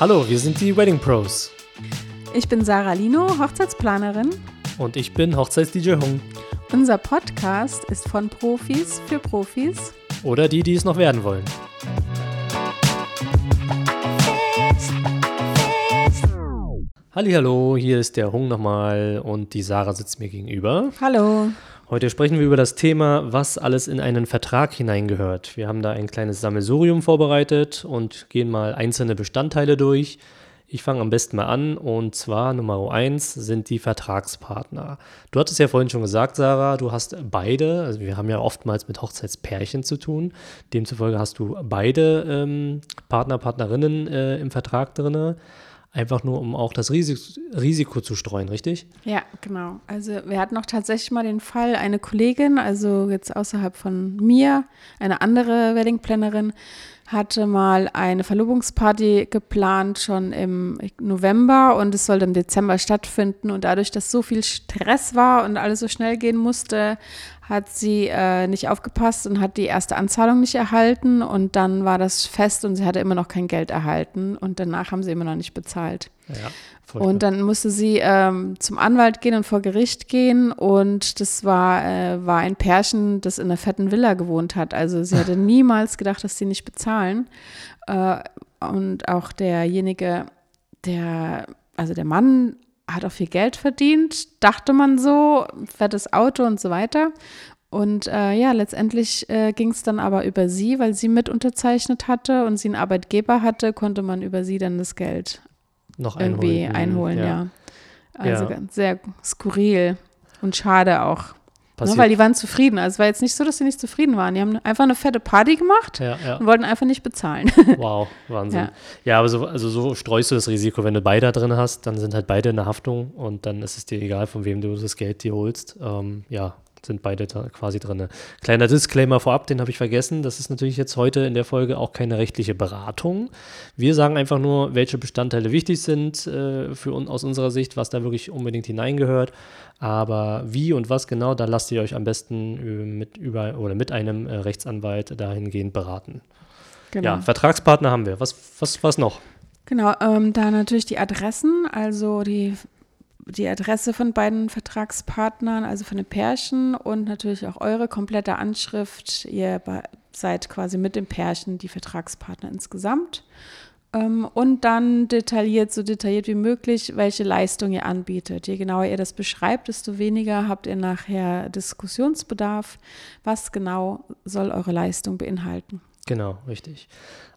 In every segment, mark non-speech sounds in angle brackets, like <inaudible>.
Hallo, wir sind die Wedding Pros. Ich bin Sarah Lino, Hochzeitsplanerin. Und ich bin Hochzeits-DJ Hung. Unser Podcast ist von Profis für Profis. Oder die, die es noch werden wollen. Hallo, hier ist der Hung nochmal und die Sarah sitzt mir gegenüber. Hallo. Heute sprechen wir über das Thema, was alles in einen Vertrag hineingehört. Wir haben da ein kleines Sammelsurium vorbereitet und gehen mal einzelne Bestandteile durch. Ich fange am besten mal an und zwar Nummer eins sind die Vertragspartner. Du hattest ja vorhin schon gesagt, Sarah, du hast beide, also wir haben ja oftmals mit Hochzeitspärchen zu tun. Demzufolge hast du beide ähm, Partner, Partnerinnen äh, im Vertrag drin. Einfach nur, um auch das Risiko, Risiko zu streuen, richtig? Ja, genau. Also wir hatten auch tatsächlich mal den Fall, eine Kollegin, also jetzt außerhalb von mir, eine andere Wedding-Plannerin, hatte mal eine Verlobungsparty geplant, schon im November und es sollte im Dezember stattfinden. Und dadurch, dass so viel Stress war und alles so schnell gehen musste, hat sie äh, nicht aufgepasst und hat die erste Anzahlung nicht erhalten. Und dann war das fest und sie hatte immer noch kein Geld erhalten. Und danach haben sie immer noch nicht bezahlt. Ja, und dann musste sie ähm, zum Anwalt gehen und vor Gericht gehen. Und das war, äh, war ein Pärchen, das in einer fetten Villa gewohnt hat. Also sie hatte <laughs> niemals gedacht, dass sie nicht bezahlen. Äh, und auch derjenige, der, also der Mann hat auch viel Geld verdient, dachte man so, fettes Auto und so weiter. Und äh, ja, letztendlich äh, ging es dann aber über sie, weil sie mit unterzeichnet hatte und sie einen Arbeitgeber hatte, konnte man über sie dann das Geld noch irgendwie einholen, einholen, ja. ja. Also Ja. ganz sehr skurril und schade auch. Ne, weil die waren zufrieden. Also es war jetzt nicht so, dass sie nicht zufrieden waren. Die haben einfach eine fette Party gemacht Ja, ja. und wollten einfach nicht bezahlen. <laughs> Wow, Wahnsinn. Ja. Ja, aber so, also so streust du das Risiko. Wenn du beide drin hast, dann sind halt beide in der Haftung und dann ist es dir egal, von wem du das Geld dir holst. Ähm, ja, sind beide da quasi drin. Kleiner Disclaimer vorab, den habe ich vergessen. Das ist natürlich jetzt heute in der Folge auch keine rechtliche Beratung. Wir sagen einfach nur, welche Bestandteile wichtig sind äh, für uns aus unserer Sicht, was da wirklich unbedingt hineingehört. Aber wie und was genau, da lasst ihr euch am besten äh, mit über oder mit einem äh, Rechtsanwalt dahingehend beraten. genau. Ja, Vertragspartner haben wir. Was, was, was noch? Genau, ähm, da natürlich die Adressen, also die, die Adresse von beiden Vertragspartnern, also von den Pärchen und natürlich auch eure komplette Anschrift. Ihr seid quasi mit dem Pärchen die Vertragspartner insgesamt. Ähm, und dann detailliert, so detailliert wie möglich, welche Leistung ihr anbietet. Je genauer ihr das beschreibt, desto weniger habt ihr nachher Diskussionsbedarf. Was genau soll eure Leistung beinhalten? Genau, richtig.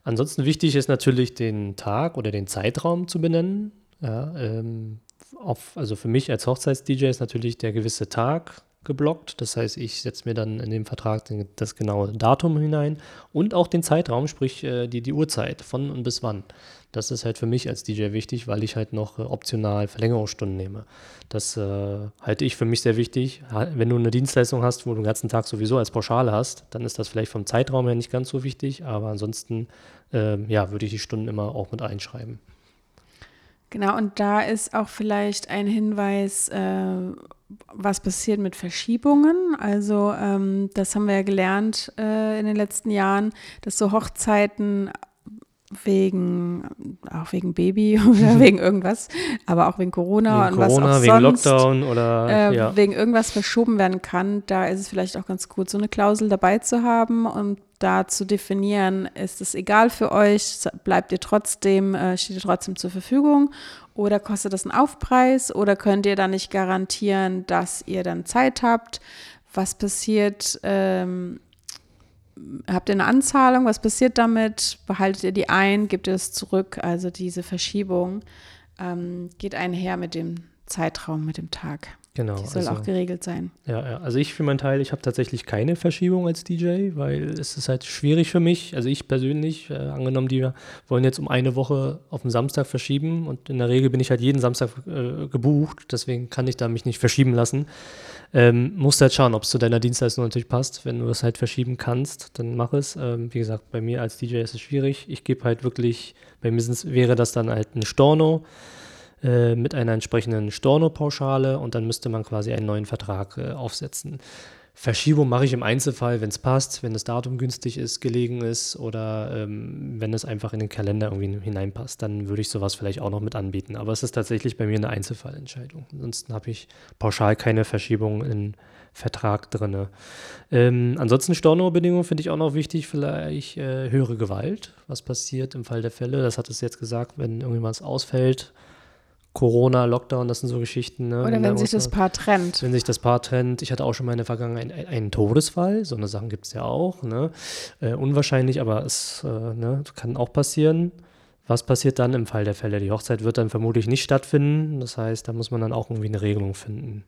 Ansonsten wichtig ist natürlich den Tag oder den Zeitraum zu benennen. Ja, ähm, auf, also für mich als Hochzeits-DJ ist natürlich der gewisse Tag geblockt. Das heißt, ich setze mir dann in den Vertrag das genaue Datum hinein und auch den Zeitraum, sprich äh, die, die Uhrzeit, von und bis wann. Das ist halt für mich als DJ wichtig, weil ich halt noch äh, optional Verlängerungsstunden nehme. Das äh, halte ich für mich sehr wichtig. Wenn du eine Dienstleistung hast, wo du den ganzen Tag sowieso als Pauschale hast, dann ist das vielleicht vom Zeitraum her nicht ganz so wichtig, aber ansonsten ähm, ja, würde ich die Stunden immer auch mit einschreiben. Genau, und da ist auch vielleicht ein Hinweis, äh, was passiert mit Verschiebungen. Also ähm, das haben wir ja gelernt äh, in den letzten Jahren, dass so Hochzeiten wegen, auch wegen Baby <laughs> oder <laughs> wegen irgendwas, aber auch wegen Corona wegen und Corona, was auch wegen sonst Lockdown oder äh, ja. wegen irgendwas verschoben werden kann, da ist es vielleicht auch ganz gut, so eine Klausel dabei zu haben und da zu definieren, ist es egal für euch, bleibt ihr trotzdem, äh, steht ihr trotzdem zur Verfügung oder kostet das einen Aufpreis oder könnt ihr dann nicht garantieren, dass ihr dann Zeit habt? Was passiert? Ähm, habt ihr eine Anzahlung? Was passiert damit? Behaltet ihr die ein? Gebt ihr es zurück? Also diese Verschiebung ähm, geht einher mit dem Zeitraum, mit dem Tag. Genau. Die soll also, auch geregelt sein. Ja, ja, also ich für meinen Teil, ich habe tatsächlich keine Verschiebung als DJ, weil es ist halt schwierig für mich. Also ich persönlich, äh, angenommen, die wollen jetzt um eine Woche auf den Samstag verschieben und in der Regel bin ich halt jeden Samstag äh, gebucht, deswegen kann ich da mich nicht verschieben lassen. Ähm, musst halt schauen, ob es zu deiner Dienstleistung natürlich passt. Wenn du das halt verschieben kannst, dann mach es. Ähm, wie gesagt, bei mir als DJ ist es schwierig. Ich gebe halt wirklich, bei mir wäre das dann halt ein Storno äh, mit einer entsprechenden Storno-Pauschale und dann müsste man quasi einen neuen Vertrag äh, aufsetzen. Verschiebung mache ich im Einzelfall, wenn es passt, wenn das Datum günstig ist, gelegen ist oder ähm, wenn es einfach in den Kalender irgendwie hineinpasst, dann würde ich sowas vielleicht auch noch mit anbieten. Aber es ist tatsächlich bei mir eine Einzelfallentscheidung. Ansonsten habe ich pauschal keine Verschiebung im Vertrag drin. Ähm, ansonsten Stornobedingungen finde ich auch noch wichtig, vielleicht äh, höhere Gewalt. Was passiert im Fall der Fälle? Das hat es jetzt gesagt, wenn irgendwas ausfällt Corona, Lockdown, das sind so Geschichten. Ne? Oder wenn sich das Paar trennt. Wenn sich das Paar trennt. Ich hatte auch schon mal in der Vergangenheit einen, einen Todesfall. So eine Sachen gibt es ja auch. Ne? Äh, unwahrscheinlich, aber es äh, ne, kann auch passieren. Was passiert dann im Fall der Fälle? Die Hochzeit wird dann vermutlich nicht stattfinden. Das heißt, da muss man dann auch irgendwie eine Regelung finden.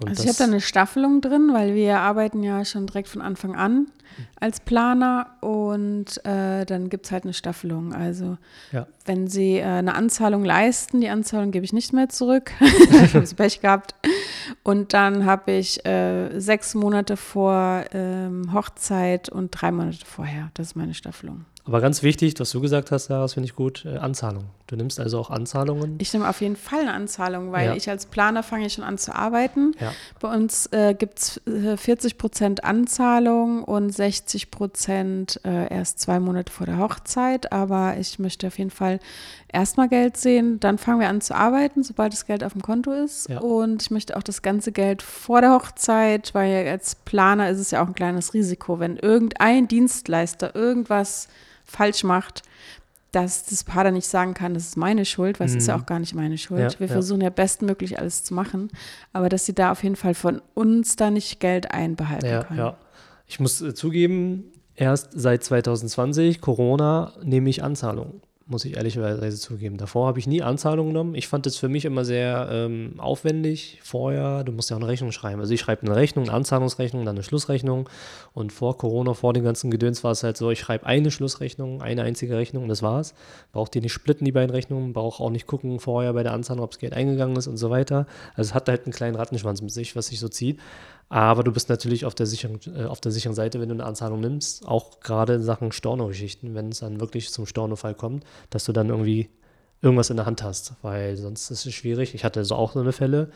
Und also ich habe da eine Staffelung drin, weil wir arbeiten ja schon direkt von Anfang an als Planer und äh, dann gibt es halt eine Staffelung. Also ja. wenn Sie äh, eine Anzahlung leisten, die Anzahlung gebe ich nicht mehr zurück. <laughs> ich habe Pech gehabt. Und dann habe ich äh, sechs Monate vor ähm, Hochzeit und drei Monate vorher. Das ist meine Staffelung. Aber ganz wichtig, was du gesagt hast, das finde ich gut, äh, Anzahlung. Du nimmst also auch Anzahlungen? Ich nehme auf jeden Fall eine Anzahlung, weil ja. ich als Planer fange schon an zu arbeiten. Ja. Bei uns äh, gibt es äh, 40 Prozent Anzahlung und 60 Prozent äh, erst zwei Monate vor der Hochzeit. Aber ich möchte auf jeden Fall erstmal Geld sehen, dann fangen wir an zu arbeiten, sobald das Geld auf dem Konto ist. Ja. Und ich möchte auch das ganze Geld vor der Hochzeit, weil als Planer ist es ja auch ein kleines Risiko, wenn irgendein Dienstleister irgendwas falsch macht, dass das Paar dann nicht sagen kann, das ist meine Schuld, weil es ist ja mhm. auch gar nicht meine Schuld. Ja, wir ja. versuchen ja bestmöglich alles zu machen, aber dass sie da auf jeden Fall von uns da nicht Geld einbehalten ja, können. Ja. Ich muss äh, zugeben, erst seit 2020, Corona, nehme ich Anzahlungen muss ich ehrlicherweise zugeben. Davor habe ich nie Anzahlungen genommen. Ich fand es für mich immer sehr ähm, aufwendig. Vorher, du musst ja auch eine Rechnung schreiben. Also ich schreibe eine Rechnung, eine Anzahlungsrechnung, dann eine Schlussrechnung. Und vor Corona, vor dem ganzen Gedöns war es halt so, ich schreibe eine Schlussrechnung, eine einzige Rechnung und das war's. Braucht die nicht splitten, die beiden Rechnungen, braucht auch nicht gucken vorher bei der Anzahlung, ob das Geld eingegangen ist und so weiter. Also es hat halt einen kleinen Rattenschwanz mit sich, was sich so zieht. Aber du bist natürlich auf der sicheren, äh, auf der sicheren Seite, wenn du eine Anzahlung nimmst, auch gerade in Sachen Storno-Geschichten, wenn es dann wirklich zum Storno-Fall kommt, dass du dann irgendwie irgendwas in der Hand hast, weil sonst ist es schwierig. Ich hatte so auch so eine Fälle,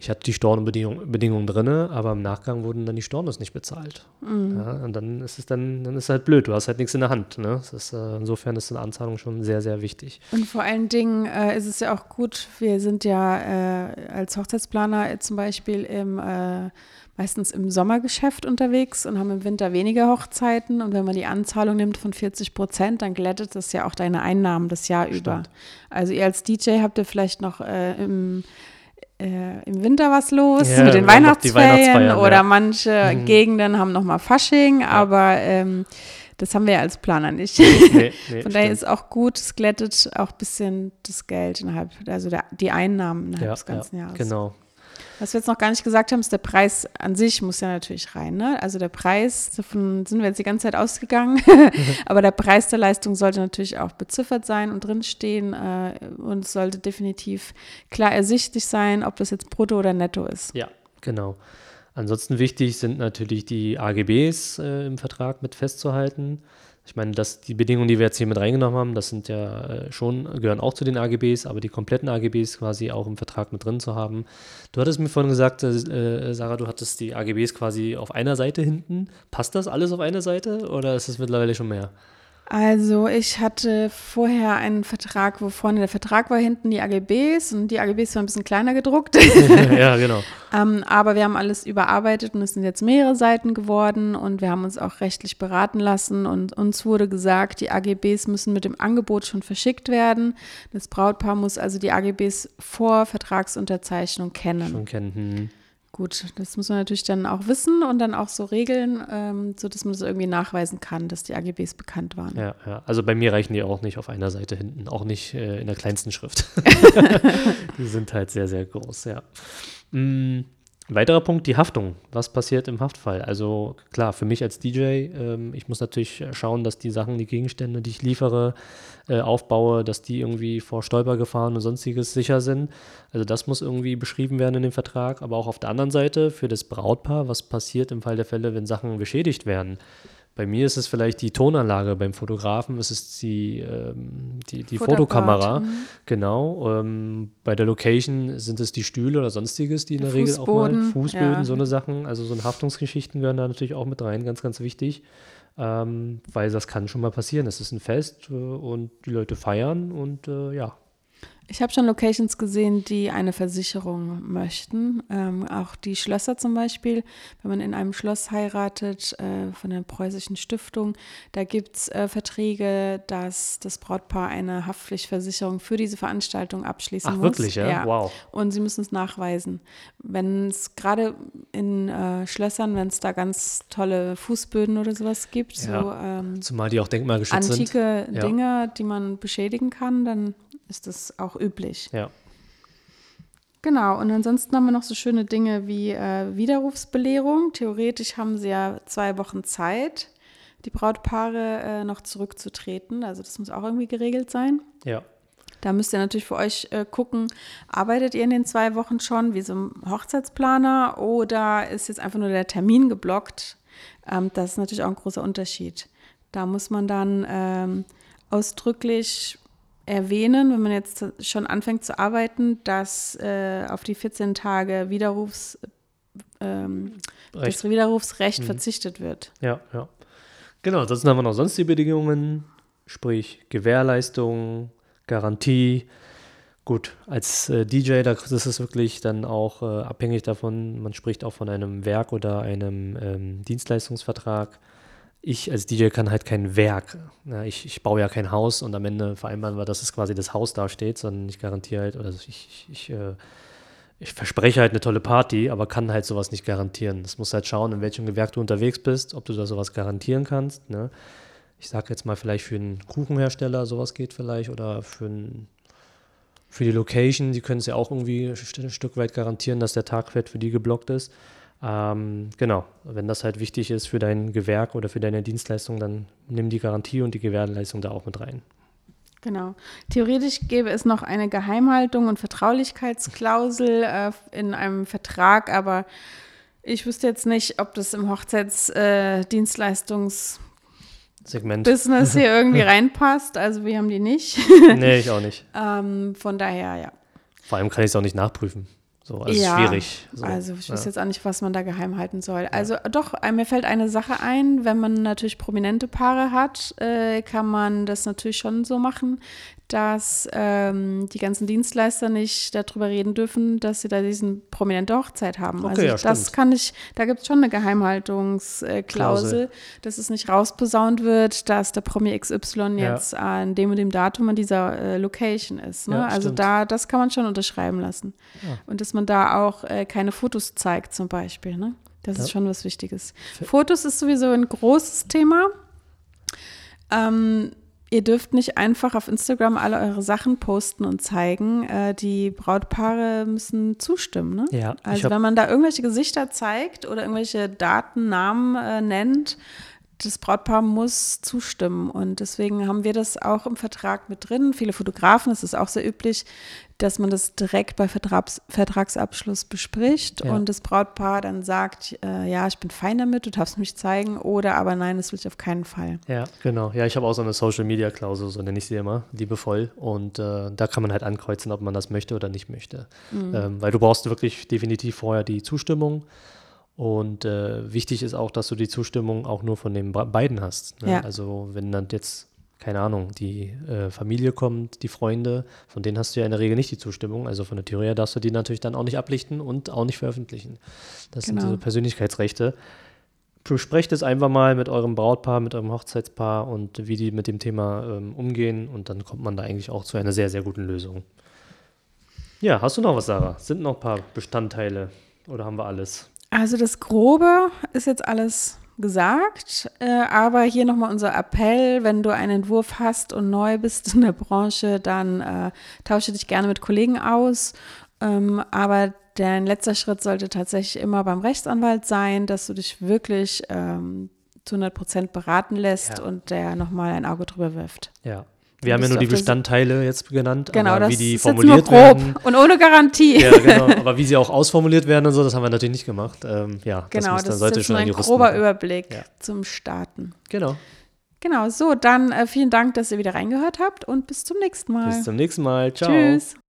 ich hatte die Stornobedingungen drin, aber im Nachgang wurden dann die Stornos nicht bezahlt. Mhm. Ja, und dann ist es dann, dann ist halt blöd, du hast halt nichts in der Hand. Ne? Ist, äh, insofern ist eine Anzahlung schon sehr, sehr wichtig. Und vor allen Dingen äh, ist es ja auch gut, wir sind ja äh, als Hochzeitsplaner zum Beispiel im äh, meistens im Sommergeschäft unterwegs und haben im Winter weniger Hochzeiten. Und wenn man die Anzahlung nimmt von 40 Prozent, dann glättet das ja auch deine Einnahmen das Jahr Stimmt. über. Also ihr als DJ habt ihr vielleicht noch äh, im äh, im Winter was los ja, mit den Weihnachtsferien oder ja. manche mhm. Gegenden haben noch mal Fasching, ja. aber ähm, das haben wir ja als Planer nicht. Nee, nee, <laughs> Von daher ist auch gut, es glättet auch ein bisschen das Geld innerhalb, also der, die Einnahmen innerhalb des ganzen Jahres. Genau. Was wir jetzt noch gar nicht gesagt haben, ist der Preis an sich muss ja natürlich rein. Ne? Also der Preis, davon sind wir jetzt die ganze Zeit ausgegangen, <laughs> aber der Preis der Leistung sollte natürlich auch beziffert sein und drinstehen äh, und es sollte definitiv klar ersichtlich sein, ob das jetzt brutto oder netto ist. Ja, genau. Ansonsten wichtig sind natürlich die AGBs äh, im Vertrag mit festzuhalten. Ich meine, dass die Bedingungen, die wir jetzt hier mit reingenommen haben, das sind ja äh, schon, gehören auch zu den AGBs, aber die kompletten AGBs quasi auch im Vertrag mit drin zu haben. Du hattest mir vorhin gesagt, äh, Sarah, du hattest die AGBs quasi auf einer Seite hinten. Passt das alles auf einer Seite oder ist es mittlerweile schon mehr? Also ich hatte vorher einen Vertrag, wo vorne der Vertrag war, hinten die AGBs und die AGBs waren ein bisschen kleiner gedruckt. <laughs> ja, genau. ähm, aber wir haben alles überarbeitet und es sind jetzt mehrere Seiten geworden und wir haben uns auch rechtlich beraten lassen und uns wurde gesagt, die AGBs müssen mit dem Angebot schon verschickt werden. Das Brautpaar muss also die AGBs vor Vertragsunterzeichnung kennen. Schon kennen. Hm. Gut, das muss man natürlich dann auch wissen und dann auch so regeln, ähm, sodass man das irgendwie nachweisen kann, dass die AGBs bekannt waren. Ja, ja. Also bei mir reichen die auch nicht auf einer Seite hinten, auch nicht äh, in der kleinsten Schrift. <laughs> die sind halt sehr, sehr groß, ja. Mm. Weiterer Punkt, die Haftung. Was passiert im Haftfall? Also klar, für mich als DJ, ähm, ich muss natürlich schauen, dass die Sachen, die Gegenstände, die ich liefere, äh, aufbaue, dass die irgendwie vor Stolpergefahren und sonstiges sicher sind. Also das muss irgendwie beschrieben werden in dem Vertrag. Aber auch auf der anderen Seite für das Brautpaar, was passiert im Fall der Fälle, wenn Sachen beschädigt werden Bei mir ist es vielleicht die Tonanlage, beim Fotografen ist es die, ähm, die, die Fotokamera. Mhm. Genau. Ähm, bei der Location sind es die Stühle oder sonstiges, die in der, Regel auch mal Fußböden, ja. so eine Sachen. Also so eine Haftungsgeschichten gehören da natürlich auch mit rein, ganz, ganz wichtig. Ähm, weil das kann schon mal passieren. Es ist ein Fest äh, und die Leute feiern und äh, ja, ich habe schon Locations gesehen, die eine Versicherung möchten. Ähm, auch die Schlösser zum Beispiel, wenn man in einem Schloss heiratet äh, von der preußischen Stiftung, da gibt es äh, Verträge, dass das Brautpaar eine Haftpflichtversicherung für diese Veranstaltung abschließen Ach, muss. wirklich, ja? ja. Wow. Und sie müssen es nachweisen. Wenn es gerade in äh, Schlössern, wenn es da ganz tolle Fußböden oder sowas gibt, ja. so ähm, zumal die auch denkmalgeschützt antike sind. Dinge, ja. die man beschädigen kann, dann ist das auch üblich. Ja. Genau, und ansonsten haben wir noch so schöne Dinge wie äh, Widerrufsbelehrung. Theoretisch haben sie ja zwei Wochen Zeit, die Brautpaare äh, noch zurückzutreten. Also das muss auch irgendwie geregelt sein. Ja. Da müsst ihr natürlich für euch äh, gucken, arbeitet ihr in den zwei Wochen schon wie so ein Hochzeitsplaner oder ist jetzt einfach nur der Termin geblockt? Ähm, das ist natürlich auch ein großer Unterschied. Da muss man dann ähm, ausdrücklich erwähnen, wenn man jetzt schon anfängt zu arbeiten, dass äh, auf die 14 Tage Widerrufs, ähm, das Widerrufsrecht mhm. verzichtet wird. Ja, ja. Genau, das haben wir noch sonst die Bedingungen, sprich Gewährleistung, Garantie. Gut, als äh, DJ, das ist wirklich dann auch äh, abhängig davon, man spricht auch von einem Werk oder einem ähm, Dienstleistungsvertrag ich als DJ kann halt kein Werk. Ja, ich, ich baue ja kein Haus und am Ende vereinbaren wir, dass es quasi das Haus dasteht, sondern ich garantiere halt, oder ich, ich, ich, äh, ich verspreche halt eine tolle Party, aber kann halt sowas nicht garantieren. Das muss halt schauen, in welchem Gewerk du unterwegs bist, ob du da sowas garantieren kannst. Ne? Ich sage jetzt mal vielleicht für einen Kuchenhersteller, sowas geht vielleicht, oder für, ein, für die Location, die können es ja auch irgendwie ein Stück weit garantieren, dass der Tagwert für die geblockt ist. Ähm, genau, wenn das halt wichtig ist für dein Gewerk oder für deine Dienstleistung, dann nimm die Garantie und die Gewährleistung da auch mit rein. Genau. Theoretisch gäbe es noch eine Geheimhaltung und Vertraulichkeitsklausel äh, in einem Vertrag, aber ich wüsste jetzt nicht, ob das im Hochzeitsdienstleistungs- äh, hier <laughs> irgendwie reinpasst. Also wir haben die nicht. nee, ich auch nicht. <laughs> ähm, von daher, ja. Vor allem kann ich es auch nicht nachprüfen. So, also ja, schwierig. So, also ich weiß jetzt auch nicht, was man da geheim halten soll. Also doch, äh, mir fällt eine Sache ein, wenn man natürlich prominente Paare hat, äh, kann man das natürlich schon so machen, dass ähm, die ganzen Dienstleister nicht darüber reden dürfen, dass sie da diesen prominente Hochzeit haben. Okay, also ja, das kann ich, da gibt es schon eine Geheimhaltungsklausel, dass es nicht rausposaunt wird, dass der Promi XY ja. jetzt an dem und dem Datum an dieser äh, Location ist. Ne? Ja, also stimmt. da, das kann man schon unterschreiben lassen. Und dass man da auch äh, keine Fotos zeigt zum Beispiel. Ne? Das ist schon was Wichtiges. Fotos ist sowieso ein großes Thema. Ähm, Ihr dürft nicht einfach auf Instagram alle eure Sachen posten und zeigen. Äh, die Brautpaare müssen zustimmen. Ne? Ja, also wenn man da irgendwelche Gesichter zeigt oder irgendwelche Daten, Namen äh, nennt, das Brautpaar muss zustimmen. Und deswegen haben wir das auch im Vertrag mit drin. Viele Fotografen, es ist auch sehr üblich, dass man das direkt bei Vertrags Vertragsabschluss bespricht ja. und das Brautpaar dann sagt, äh, ja, ich bin fein damit, du darfst mich zeigen, oder aber nein, das will ich auf keinen Fall. Ja, genau. Ja, ich habe auch so eine Social-Media-Klausel, so nenne ich sie immer, liebevoll. Und äh, da kann man halt ankreuzen, ob man das möchte oder nicht möchte. Mhm. Ähm, weil du brauchst wirklich definitiv vorher die Zustimmung. Und äh, wichtig ist auch, dass du die Zustimmung auch nur von den beiden hast. Ne? Ja. Also wenn dann jetzt, keine Ahnung, die äh, Familie kommt, die Freunde, von denen hast du ja in der Regel nicht die Zustimmung. Also von der Theorie her darfst du die natürlich dann auch nicht ablichten und auch nicht veröffentlichen. Das genau. sind diese Persönlichkeitsrechte. Besprecht es einfach mal mit eurem Brautpaar, mit eurem Hochzeitspaar und wie die mit dem Thema ähm, umgehen und dann kommt man da eigentlich auch zu einer sehr, sehr guten Lösung. Ja, hast du noch was, Sarah? Sind noch ein paar Bestandteile oder haben wir alles? Also das Grobe ist jetzt alles gesagt, äh, aber hier nochmal unser Appell, wenn du einen Entwurf hast und neu bist in der Branche, dann äh, tausche dich gerne mit Kollegen aus. Ähm, aber dein letzter Schritt sollte tatsächlich immer beim Rechtsanwalt sein, dass du dich wirklich ähm, zu 100 Prozent beraten lässt Ja. und der nochmal ein Auge drüber wirft. Ja, Wir haben ja nur die Bestandteile jetzt genannt, Genau, aber das wie die formuliert grob werden. und ohne Garantie. Ja, genau. <laughs> Aber wie sie auch ausformuliert werden und so, das haben wir natürlich nicht gemacht. Ähm, ja, genau, muss, das, dann sollte ist jetzt schon ein grober machen. Überblick Ja. zum Starten. Genau. Genau, so, dann äh, vielen Dank, dass ihr wieder reingehört habt und bis zum nächsten Mal. Bis zum nächsten Mal. Ciao. Tschüss.